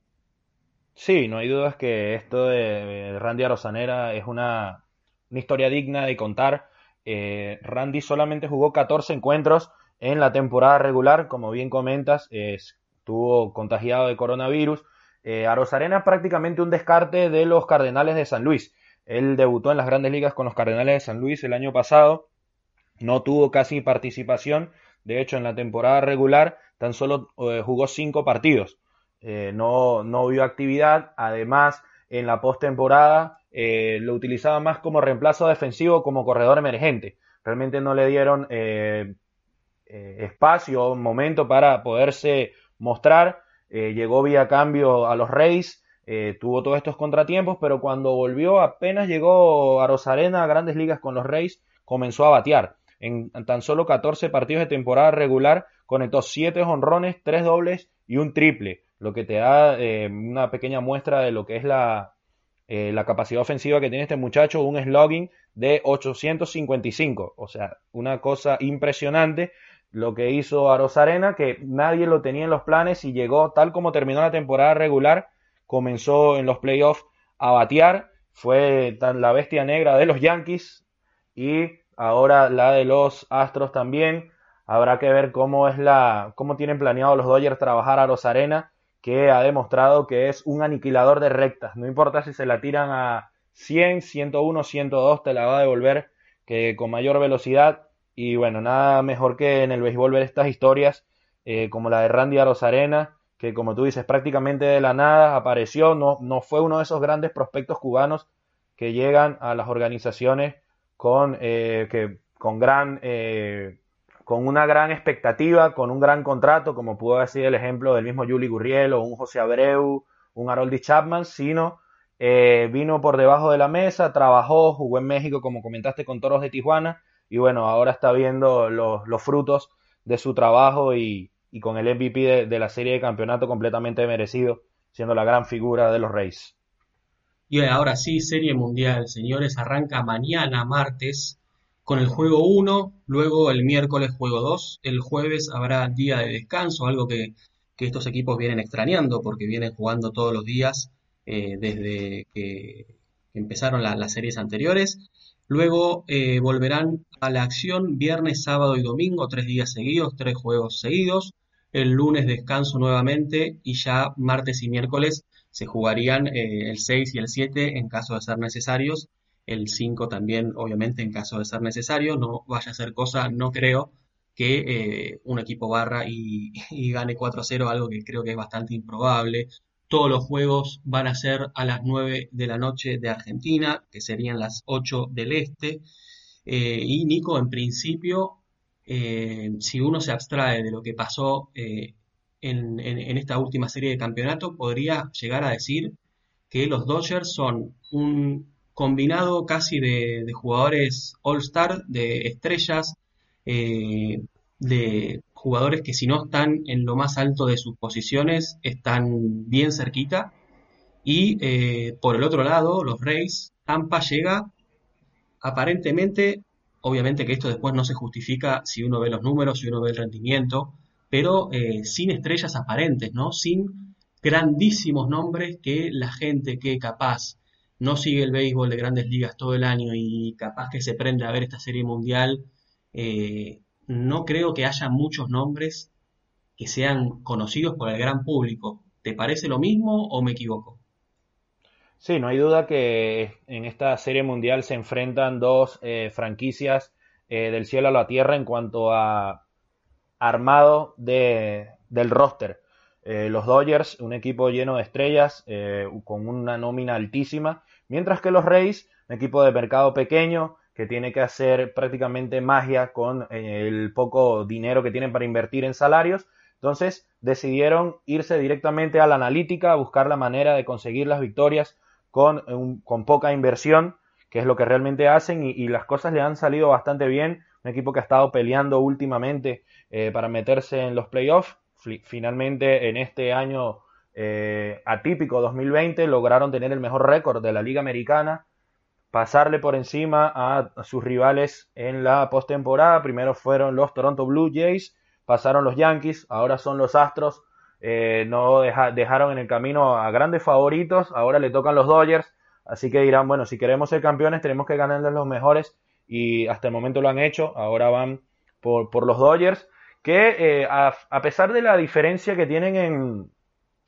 Sí, no hay dudas que esto de Randy Arosanera es una, historia digna de contar. Eh, Randy solamente jugó 14 encuentros en la temporada regular, como bien comentas, estuvo contagiado de coronavirus. Eh, Arosarena prácticamente un descarte de los Cardenales de San Luis. Él debutó en las grandes ligas con los Cardenales de San Luis el año pasado. No tuvo casi participación. De hecho, en la temporada regular tan solo eh, jugó cinco partidos. Eh, no, no vio actividad. Además, en la postemporada eh, lo utilizaba más como reemplazo defensivo, como corredor emergente. Realmente no le dieron espacio, momento para poderse mostrar. llegó vía cambio a los Reyes eh, tuvo todos estos contratiempos, pero cuando volvió, apenas llegó a Rosarena a grandes ligas con los Reyes, comenzó a batear. En tan solo 14 partidos de temporada regular, conectó 7 honrones, 3 dobles y un triple, lo que te da eh, una pequeña muestra de lo que es la, eh, la capacidad ofensiva que tiene este muchacho, un slugging de 855, o sea, una cosa impresionante lo que hizo a Rosarena, que nadie lo tenía en los planes y llegó tal como terminó la temporada regular comenzó en los playoffs a batear, fue la bestia negra de los Yankees y ahora la de los Astros también. Habrá que ver cómo es la cómo tienen planeado los Dodgers trabajar a Rosarena, que ha demostrado que es un aniquilador de rectas. No importa si se la tiran a 100, 101, 102, te la va a devolver que con mayor velocidad. Y bueno, nada mejor que en el béisbol ver estas historias eh, como la de Randy Rosarena que como tú dices, prácticamente de la nada apareció, no, no fue uno de esos grandes prospectos cubanos que llegan a las organizaciones con, eh, que, con, gran, eh, con una gran expectativa, con un gran contrato, como pudo decir el ejemplo del mismo Juli Gurriel o un José Abreu, un Haroldi Chapman, sino eh, vino por debajo de la mesa, trabajó, jugó en México, como comentaste, con Toros de Tijuana, y bueno, ahora está viendo los, frutos de su trabajo y, y con el MVP de, la serie de campeonato completamente merecido, siendo la gran figura de los Reyes. Y ahora sí, Serie Mundial, señores, arranca mañana, martes, con el juego 1, luego el miércoles juego 2, el jueves habrá día de descanso, algo que, estos equipos vienen extrañando porque vienen jugando todos los días eh, desde que empezaron las series anteriores. Luego eh, volverán a la acción viernes, sábado y domingo, tres días seguidos, tres juegos seguidos. El lunes descanso nuevamente y ya martes y miércoles se jugarían eh, el 6 y el 7 en caso de ser necesarios. El 5 también, obviamente, en caso de ser necesario. No vaya a ser cosa, no creo, que eh, un equipo barra y, gane 4-0, algo que creo que es bastante improbable. Todos los juegos van a ser a las 9 de la noche de Argentina, que serían las 8 del este. Eh, y Nico, en principio, eh, si uno se abstrae de lo que pasó eh, en, esta última serie de campeonato, podría llegar a decir que los Dodgers son un combinado casi de, jugadores all-star, de estrellas, eh, de jugadores que si no están en lo más alto de sus posiciones, están bien cerquita. Y por el otro lado, los Rays, Tampa llega aparentemente Obviamente que esto después no se justifica si uno ve los números, si uno ve el rendimiento, pero eh, sin estrellas aparentes, ¿no? Sin grandísimos nombres que la gente que capaz no sigue el béisbol de grandes ligas todo el año y capaz que se prende a ver esta serie mundial, eh, no creo que haya muchos nombres que sean conocidos por el gran público. ¿Te parece lo mismo o me equivoco? Sí, no hay duda que en esta serie mundial se enfrentan dos eh, franquicias eh, del cielo a la tierra en cuanto a armado de, del roster. Los Dodgers, un equipo lleno de estrellas, con una nómina altísima, mientras que los Rays, un equipo de mercado pequeño, que tiene que hacer prácticamente magia con el poco dinero que tienen para invertir en salarios, entonces decidieron irse directamente a la analítica, a buscar la manera de conseguir las victorias con, con poca inversión, que es lo que realmente hacen, y, las cosas le han salido bastante bien. Un equipo que ha estado peleando últimamente eh, para meterse en los playoffs. Finalmente, en este año eh, atípico 2020, lograron tener el mejor récord de la Liga Americana, pasarle por encima a, sus rivales en la postemporada. Primero fueron los Toronto Blue Jays pasaron los Yankees, ahora son los Astros, eh, no dejaron en el camino a grandes favoritos, ahora le tocan los Dodgers, así que dirán, bueno, si queremos ser campeones tenemos que ganarles los mejores. Y hasta el momento lo han hecho, ahora van por, los Dodgers, que eh, a, a, pesar de la diferencia que tienen en,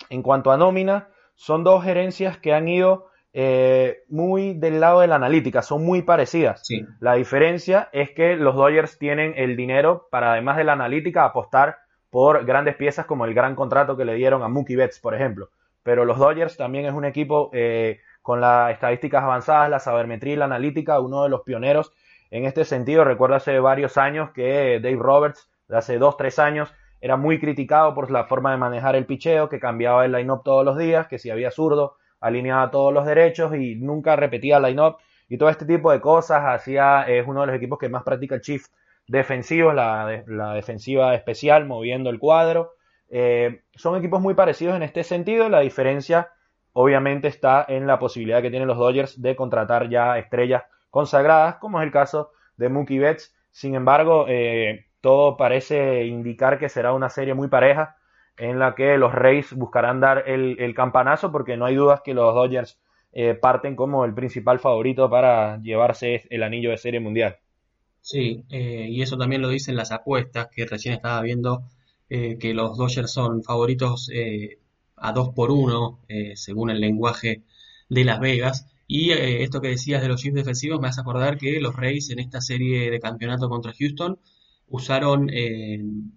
en cuanto a nómina, son dos gerencias que han ido eh, muy del lado de la analítica, son muy parecidas. La diferencia es que los Dodgers tienen el dinero para, además de la analítica, apostar por grandes piezas como el gran contrato que le dieron a Mookie Betts, por ejemplo. Pero los Dodgers también es un equipo eh, con las estadísticas avanzadas, la sabermetría y la analítica, uno de los pioneros en este sentido. Recuerdo hace varios años que Dave Roberts, de hace dos, tres años, era muy criticado por la forma de manejar el picheo, que cambiaba el line-up todos los días, que si había zurdo, alineaba todos los derechos y nunca repetía line-up y todo este tipo de cosas. Hacía, es uno de los equipos que más practica el shift defensivo, la, la defensiva especial, moviendo el cuadro. Eh, son equipos muy parecidos en este sentido. La diferencia, obviamente, está en la posibilidad que tienen los Dodgers de contratar ya estrellas consagradas, como es el caso de Mookie Betts. Sin embargo, eh, todo parece indicar que será una serie muy pareja en la que los Rays buscarán dar el, campanazo porque no hay dudas que los Dodgers eh, parten como el principal favorito para llevarse el anillo de serie mundial. Sí, eh, y eso también lo dicen las apuestas que recién estaba viendo eh, que los Dodgers son favoritos a 2 por 1 según el lenguaje de Las Vegas. Y esto que decías de los chips defensivos me hace acordar que los Rays en esta serie de campeonato contra Houston usaron,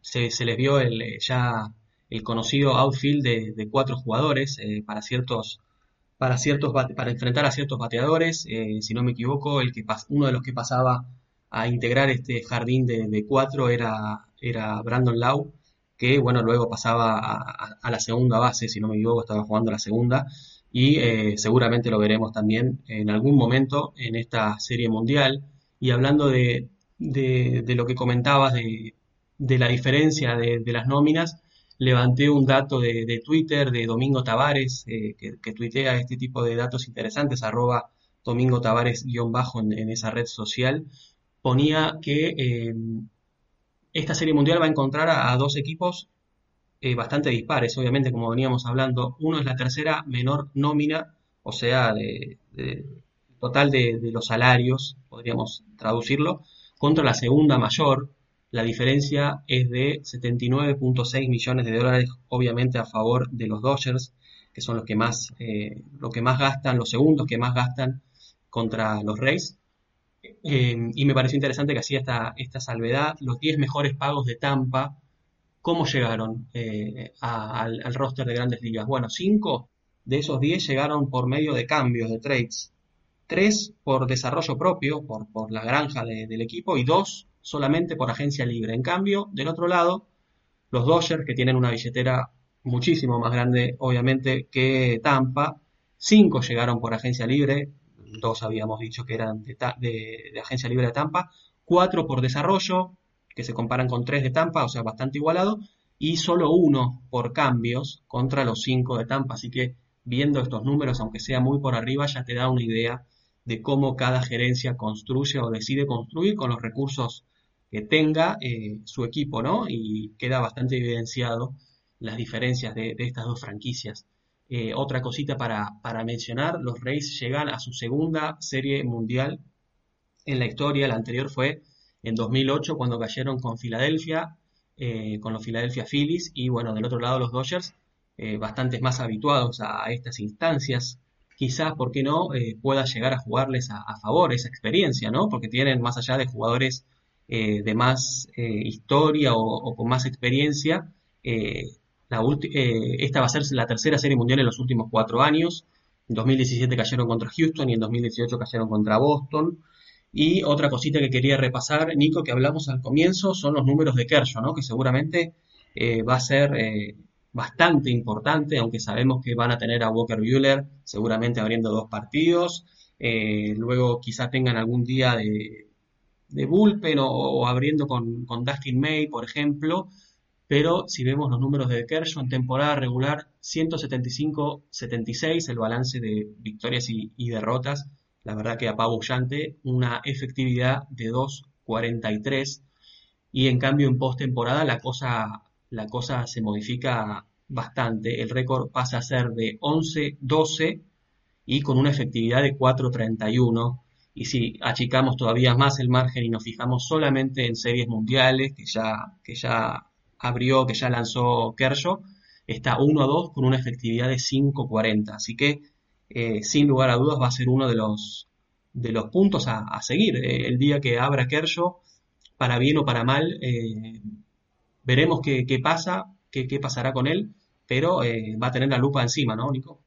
se, se, les vio el ya el conocido outfield de, cuatro jugadores eh, para ciertos para ciertos para enfrentar a ciertos bateadores eh, si no me equivoco el que uno de los que pasaba a integrar este jardín de, cuatro era era Brandon Lau que bueno luego pasaba a, la segunda base si no me equivoco estaba jugando la segunda y eh, seguramente lo veremos también en algún momento en esta serie mundial. Y hablando de, de, lo que comentabas de, de la diferencia de, las nóminas levanté un dato de, Twitter de Domingo Tavares, eh, que, tuitea este tipo de datos interesantes, arroba Domingo Tavares guion bajo en, esa red social, ponía que eh, esta serie mundial va a encontrar a, dos equipos eh, bastante dispares, obviamente, como veníamos hablando. Uno es la tercera menor nómina, o sea, de, total de, de los salarios, podríamos traducirlo, contra la segunda mayor, la diferencia es de 79.6 millones de dólares, obviamente a favor de los Dodgers, que son los que más, eh, que más gastan, los segundos que más gastan contra los Rays. Eh, y me pareció interesante que hacía esta, esta salvedad, los 10 mejores pagos de Tampa, ¿cómo llegaron eh, al, al, roster de grandes ligas? Bueno, 5 de esos 10 llegaron por medio de cambios, de trades. 3 por desarrollo propio, por, por la granja del equipo, y 2 solamente por agencia libre. En cambio, del otro lado, los Dodgers, que tienen una billetera muchísimo más grande, obviamente, que Tampa, cinco llegaron por agencia libre, dos habíamos dicho que eran de, agencia libre de Tampa, cuatro por desarrollo, que se comparan con tres de Tampa, o sea, bastante igualado, y solo uno por cambios contra los cinco de Tampa. Así que viendo estos números, aunque sea muy por arriba, ya te da una idea de cómo cada gerencia construye o decide construir con los recursos que tenga eh, su equipo, ¿no? Y queda bastante evidenciado las diferencias de, estas dos franquicias. Eh, otra cosita para, mencionar, los Rays llegan a su segunda serie mundial en la historia, la anterior fue en 2008 cuando cayeron con Filadelfia, eh, con los Philadelphia Phillies, y bueno, del otro lado los Dodgers, bastantes más habituados a, estas instancias. Quizás, ¿por qué no?, eh, pueda llegar a jugarles a, favor esa experiencia, ¿no? Porque tienen, más allá de jugadores de más historia o, con más experiencia, esta va a ser la tercera serie mundial en los últimos cuatro años. En 2017 cayeron contra Houston y en 2018 cayeron contra Boston. Y otra cosita que quería repasar, Nico, que hablamos al comienzo, son los números de Kershaw, ¿no? Que seguramente eh, va a ser eh, bastante importante, aunque sabemos que van a tener a Walker Bueller seguramente abriendo dos partidos. Eh, luego quizá tengan algún día de, de bullpen o, abriendo con, con, Dustin May, por ejemplo. Pero si vemos los números de Kershaw en temporada regular, 175-76, el balance de victorias y, y derrotas la verdad que apabullante, una efectividad de 2.43 y en cambio en postemporada la cosa, la cosa se modifica bastante, el récord pasa a ser de 11-12 y con una efectividad de 4.31 y si achicamos todavía más el margen y nos fijamos solamente en series mundiales que ya, que ya abrió, que ya lanzó Kershaw, está 1-2 con una efectividad de 5.40, así que eh, sin lugar a dudas va a ser uno de los, de los puntos a, seguir. Eh, el día que abra Kershaw, para bien o para mal, eh, veremos qué, pasa, qué, qué, pasará con él, pero va a tener la lupa encima, ¿no, Nico?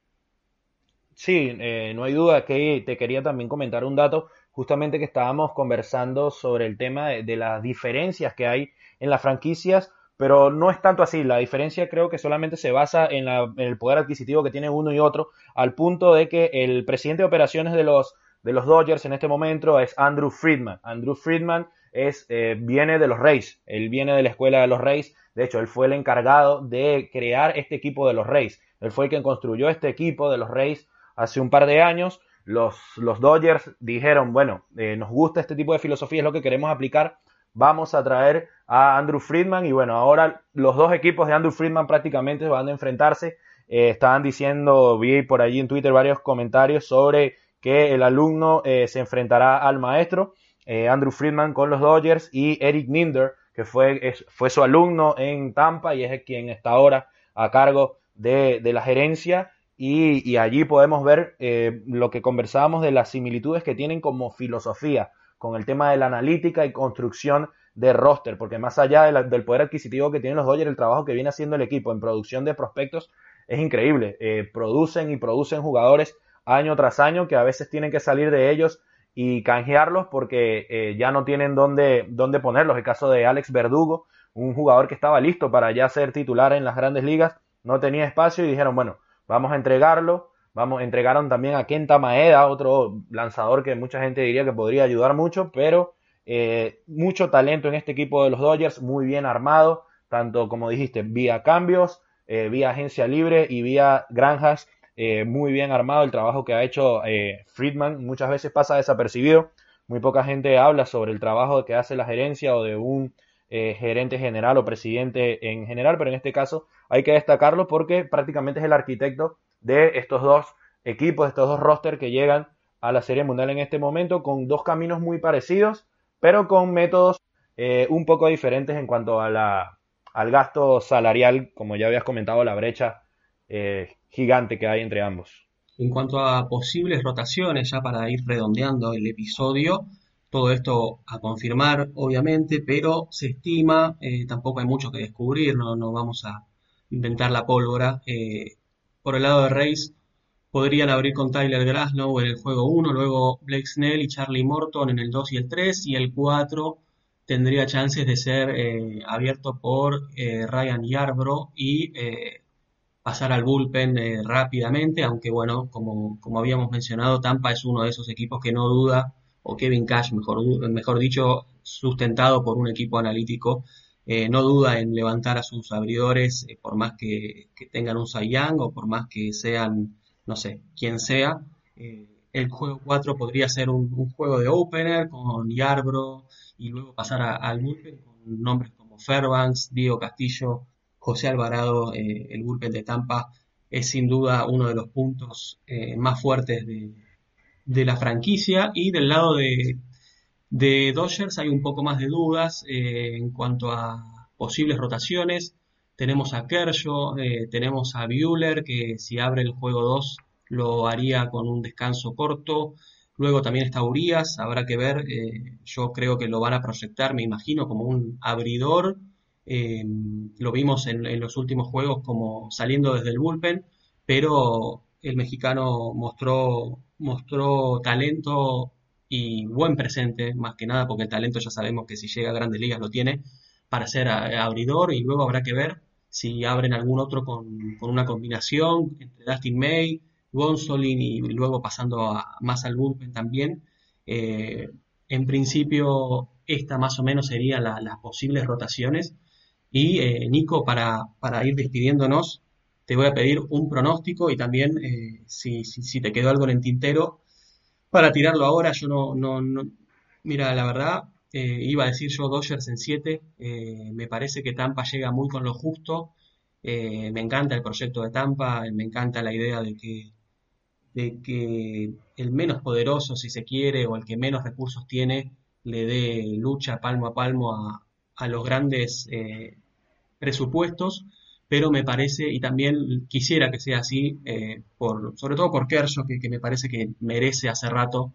Sí, no hay duda que te quería también comentar un dato, justamente que estábamos conversando sobre el tema de las diferencias que hay en las franquicias pero no es tanto así. La diferencia creo que solamente se basa en, el poder adquisitivo que tiene uno y otro, al punto de que el presidente de operaciones de los, de los Dodgers en este momento es Andrew Friedman. Andrew Friedman es, eh, viene de los Rays, él viene de la escuela de los Rays, de hecho, él fue el encargado de crear este equipo de los Rays. Él fue el que construyó este equipo de los Rays hace un par de años. Los, los Dodgers dijeron, bueno, eh, nos gusta este tipo de filosofía, es lo que queremos aplicar vamos a traer a Andrew Friedman y bueno, ahora los dos equipos de Andrew Friedman prácticamente van a enfrentarse. Eh, estaban diciendo, vi por allí en Twitter varios comentarios sobre que el alumno se enfrentará al maestro, eh, Andrew Friedman con los Dodgers y Eric Ninder, que fue, fue su alumno en Tampa y es quien está ahora a cargo de, la gerencia. Y, allí podemos ver lo que conversábamos de las similitudes que tienen como filosofía con el tema de la analítica y construcción de roster, porque más allá del poder adquisitivo que tienen los Dodgers, el trabajo que viene haciendo el equipo en producción de prospectos es increíble. Eh, producen y producen jugadores año tras año que a veces tienen que salir de ellos y canjearlos porque eh, ya no tienen dónde, dónde ponerlos. El caso de Alex Verdugo, un jugador que estaba listo para ya ser titular en las grandes ligas, no tenía espacio y dijeron, bueno, vamos a entregarlo Vamos, entregaron también a Kenta Maeda, otro lanzador que mucha gente diría que podría ayudar mucho, pero eh, mucho talento en este equipo de los Dodgers, muy bien armado, tanto como dijiste, vía cambios, eh, vía agencia libre y vía granjas, eh, muy bien armado el trabajo que ha hecho Friedman, muchas veces pasa desapercibido, muy poca gente habla sobre el trabajo que hace la gerencia o de un gerente general o presidente en general, pero en este caso hay que destacarlo porque prácticamente es el arquitecto de estos dos equipos, estos dos rosters que llegan a la Serie Mundial en este momento con dos caminos muy parecidos, pero con métodos eh, un poco diferentes en cuanto a la, al gasto salarial, como ya habías comentado, la brecha eh, gigante que hay entre ambos. En cuanto a posibles rotaciones, ya para ir redondeando el episodio, todo esto a confirmar, obviamente, pero se estima, eh, tampoco hay mucho que descubrir, no, vamos a inventar la pólvora. Por el lado de Reyes, podrían abrir con Tyler Grasnow en el juego 1, luego Blake Snell y Charlie Morton en el 2 y el 3, y el 4 tendría chances de ser eh, abierto por eh, Ryan Yarbrough y eh, pasar al bullpen rápidamente, aunque bueno, como, como habíamos mencionado, Tampa es uno de esos equipos que no duda, o Kevin Cash, mejor, dicho, sustentado por un equipo analítico eh, no duda en levantar a sus abridores eh, por más que, tengan un Sayang o por más que sean, no sé, quien sea. Eh, el juego 4 podría ser un, juego de opener con Yarbro y luego pasar al bullpen con nombres como Fairbanks, Diego Castillo, José Alvarado, el bullpen de Tampa es sin duda uno de los puntos más fuertes de, la franquicia y del lado de, Dodgers hay un poco más de dudas eh, en cuanto a posibles rotaciones. Tenemos a Kershaw, eh, tenemos a Bueller, que si abre el juego 2 lo haría con un descanso corto. Luego también está Urias, habrá que ver. Eh, yo creo que lo van a proyectar, me imagino, como un abridor. Lo vimos en, los últimos juegos como saliendo desde el bullpen, pero el mexicano mostró, mostró talento y buen presente, más que nada, porque el talento ya sabemos que si llega a grandes ligas lo tiene, para ser abridor y luego habrá que ver si abren algún otro con, una combinación entre Dustin May, Gonsolin y luego pasando más al bullpen también. Eh, en principio, esta más o menos serían las posibles rotaciones. Y eh, Nico, para, para ir despidiéndonos, te voy a pedir un pronóstico y también eh, si, si, te quedó algo en el tintero para tirarlo ahora. Yo no, no, no mira, la verdad, eh, iba a decir yo Dodgers en 7. Eh, me parece que Tampa llega muy con lo justo. me encanta el proyecto de Tampa, me encanta la idea de que, de que el menos poderoso, si se quiere, o el que menos recursos tiene, le dé lucha palmo a palmo a, a los grandes presupuestos pero me parece, y también quisiera que sea así, eh, por, sobre todo por Kershaw, que, me parece que merece hace rato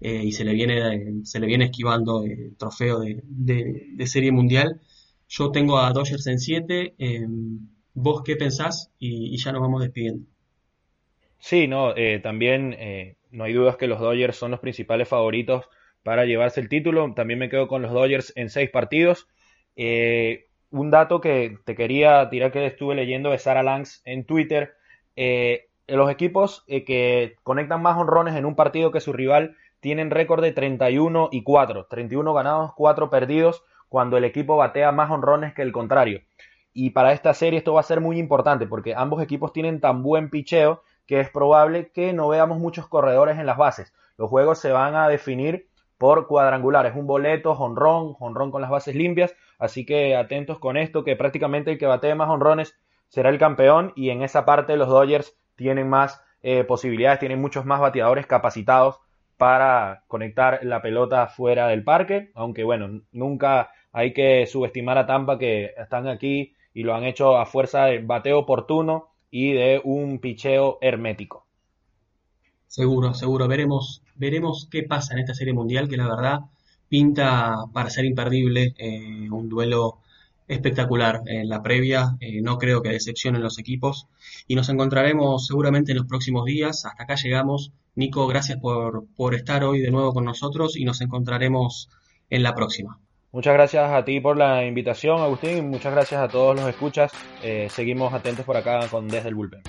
eh, y se le viene, se le viene esquivando el trofeo de, Serie Mundial. Yo tengo a Dodgers en 7. Em, ¿Vos qué pensás? Y, ya nos vamos despidiendo. Sí, no, eh, también no hay dudas que los Dodgers son los principales favoritos para llevarse el título. También me quedo con los Dodgers en 6 partidos un dato que te quería tirar que estuve leyendo de Sarah Langs en Twitter. Eh, los equipos eh, que conectan más honrones en un partido que su rival tienen récord de 31 y 4. 31 ganados, 4 perdidos, cuando el equipo batea más honrones que el contrario. Y para esta serie esto va a ser muy importante porque ambos equipos tienen tan buen picheo que es probable que no veamos muchos corredores en las bases. Los juegos se van a definir por cuadrangulares, un boleto, honrón, honrón con las bases limpias, así que atentos con esto, que prácticamente el que batee más honrones será el campeón y en esa parte los Dodgers tienen más eh, posibilidades, tienen muchos más bateadores capacitados para conectar la pelota fuera del parque, aunque bueno, nunca hay que subestimar a Tampa que están aquí y lo han hecho a fuerza de bateo oportuno y de un picheo hermético. Seguro, seguro. Veremos, veremos qué pasa en esta serie mundial, que la verdad pinta para ser imperdible. Eh, un duelo espectacular en la previa. Eh, no creo que decepcionen los equipos. Y nos encontraremos seguramente en los próximos días. Hasta acá llegamos. Nico, gracias por, por estar hoy de nuevo con nosotros y nos encontraremos en la próxima. Muchas gracias a ti por la invitación, Agustín, muchas gracias a todos los escuchas. Eh, seguimos atentos por acá con Desde el Bullpen.